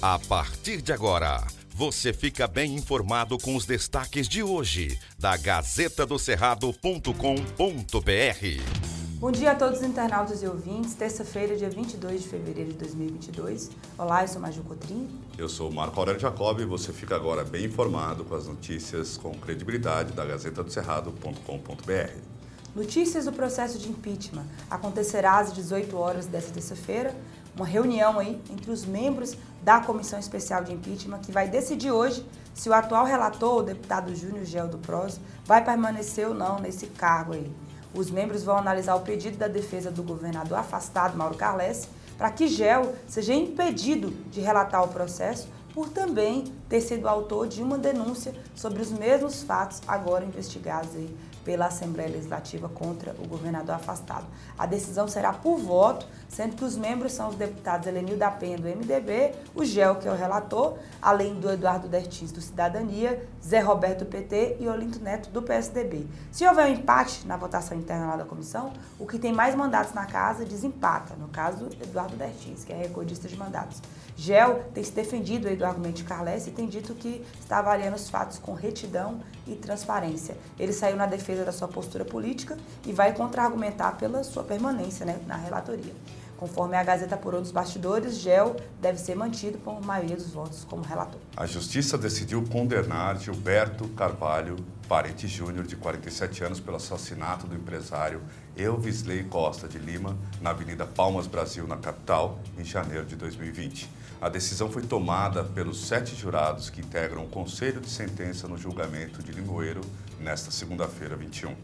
A partir de agora, você fica bem informado com os destaques de hoje da Gazeta do Cerrado.com.br. Bom dia a todos os internautas e ouvintes. Terça-feira, dia 22 de fevereiro de 2022. Olá, eu sou Maju Cotrim. Eu sou Marco Aurélio Jacob e você fica agora bem informado com as notícias com credibilidade da Gazeta do Cerrado.com.br. Notícias do processo de impeachment. Acontecerá às 18 horas desta terça-feira uma reunião aí entre os membros da Comissão Especial de Impeachment que vai decidir hoje se o atual relator, o deputado Júnior Gel do PROS, vai permanecer ou não nesse cargo aí. Os membros vão analisar o pedido da defesa do governador afastado, Mauro Carles, para que Gel seja impedido de relatar o processo por também ter sido autor de uma denúncia sobre os mesmos fatos agora investigados aí pela Assembleia Legislativa contra o governador afastado. A decisão será por voto, sendo que os membros são os deputados Elenil da Penha, do MDB, o GEL, que é o relator, além do Eduardo Dertins, do Cidadania, Zé Roberto, do PT e Olinto Neto, do PSDB. Se houver um empate na votação interna lá da comissão, o que tem mais mandatos na casa desempata, no caso do Eduardo Dertins, que é recordista de mandatos. GEL tem se defendido do argumento de Carles e tem dito que está avaliando os fatos com retidão e transparência. Ele saiu na defesa da sua postura política e vai contra-argumentar pela sua permanência né, na relatoria. Conforme a Gazeta apurou dos bastidores, Gel deve ser mantido por maioria dos votos como relator. A Justiça decidiu condenar Gilberto Carvalho, parente júnior de 47 anos, pelo assassinato do empresário Elvisley Costa de Lima, na Avenida Palmas Brasil, na capital, em janeiro de 2020. A decisão foi tomada pelos sete jurados que integram o Conselho de Sentença no julgamento de Limoeiro nesta segunda-feira, 21.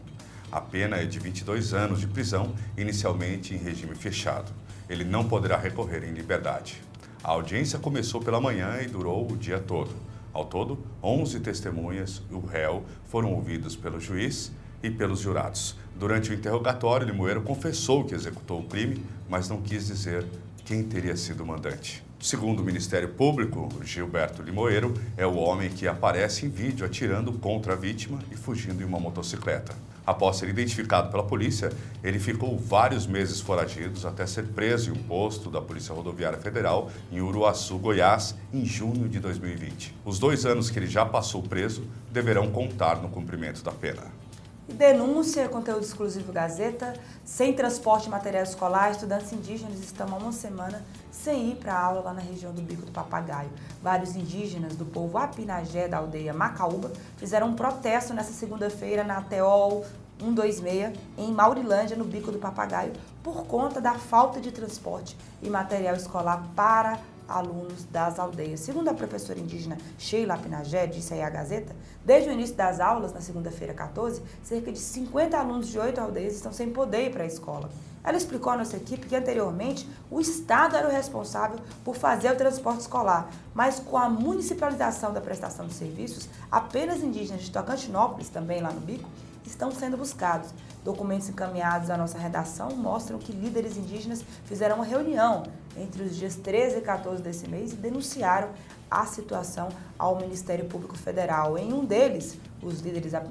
A pena é de 22 anos de prisão, inicialmente em regime fechado ele não poderá recorrer em liberdade. A audiência começou pela manhã e durou o dia todo. Ao todo, 11 testemunhas e o réu foram ouvidos pelo juiz e pelos jurados. Durante o interrogatório, Limoeiro confessou que executou o crime, mas não quis dizer quem teria sido o mandante. Segundo o Ministério Público, Gilberto Limoeiro é o homem que aparece em vídeo atirando contra a vítima e fugindo em uma motocicleta. Após ser identificado pela polícia, ele ficou vários meses foragido até ser preso em um posto da Polícia Rodoviária Federal em Uruaçu, Goiás, em junho de 2020. Os dois anos que ele já passou preso deverão contar no cumprimento da pena. Denúncia, conteúdo exclusivo Gazeta, sem transporte de material escolar, estudantes indígenas estão há uma semana sem ir para aula lá na região do Bico do Papagaio. Vários indígenas do povo Apinagé, da aldeia Macaúba, fizeram um protesto nessa segunda-feira na Teol 126, em Maurilândia, no Bico do Papagaio, por conta da falta de transporte e material escolar para alunos das aldeias. Segundo a professora indígena Sheila Pinagé, disse aí a Gazeta, desde o início das aulas, na segunda-feira 14, cerca de 50 alunos de oito aldeias estão sem poder ir para a escola. Ela explicou à nossa equipe que anteriormente o Estado era o responsável por fazer o transporte escolar, mas com a municipalização da prestação de serviços, apenas indígenas de Tocantinópolis, também lá no Bico, estão sendo buscados. Documentos encaminhados à nossa redação mostram que líderes indígenas fizeram uma reunião entre os dias 13 e 14 desse mês e denunciaram a situação ao Ministério Público Federal. Em um deles, os líderes da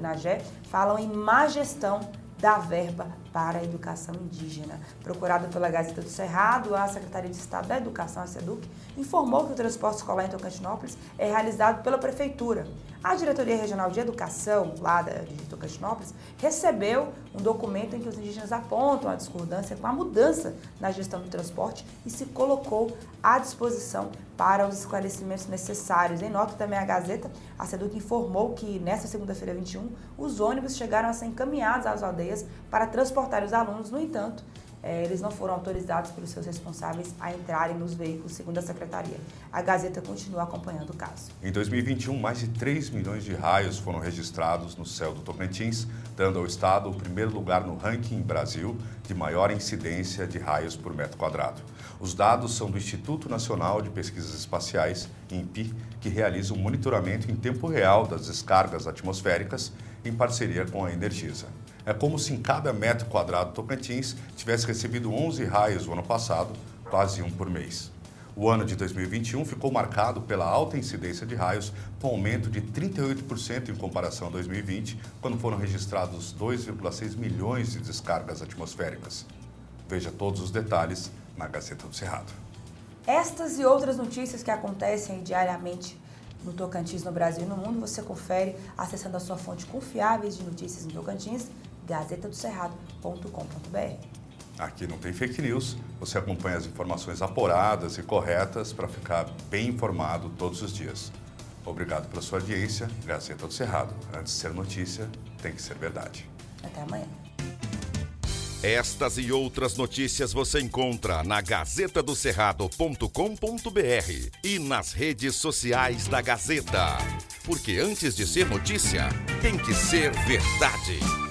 falam em má gestão da verba para a educação indígena. Procurado pela Gazeta do Cerrado, a Secretaria de Estado da Educação, a SEDUC, informou que o transporte escolar em Tocantinópolis é realizado pela Prefeitura. A Diretoria Regional de Educação, lá de Tocantinópolis, recebeu um documento em que os indígenas apontam a discordância com a mudança na gestão do transporte e se colocou à disposição para os esclarecimentos necessários. Em nota também a Gazeta, a SEDUC informou que nesta segunda-feira 21, os ônibus chegaram a ser encaminhados às aldeias para transportar os alunos, no entanto, é, eles não foram autorizados pelos seus responsáveis a entrarem nos veículos, segundo a secretaria. A Gazeta continua acompanhando o caso. Em 2021, mais de 3 milhões de raios foram registrados no céu do Tocantins, dando ao estado o primeiro lugar no ranking Brasil de maior incidência de raios por metro quadrado. Os dados são do Instituto Nacional de Pesquisas Espaciais, INPE, que realiza um monitoramento em tempo real das descargas atmosféricas em parceria com a Energisa. É como se em cada metro quadrado Tocantins tivesse recebido 11 raios no ano passado, quase um por mês. O ano de 2021 ficou marcado pela alta incidência de raios, com aumento de 38% em comparação a 2020, quando foram registrados 2,6 milhões de descargas atmosféricas. Veja todos os detalhes na Gazeta do Cerrado. Estas e outras notícias que acontecem diariamente no Tocantins, no Brasil e no mundo, você confere acessando a sua fonte confiável de notícias no Tocantins, gazetadocerrado.com.br. Aqui não tem fake news, você acompanha as informações apuradas e corretas para ficar bem informado todos os dias. Obrigado pela sua audiência. Gazeta do Cerrado. Antes de ser notícia, tem que ser verdade. Até amanhã. Estas e outras notícias você encontra na gazetadocerrado.com.br e nas redes sociais da Gazeta. Porque antes de ser notícia, tem que ser verdade.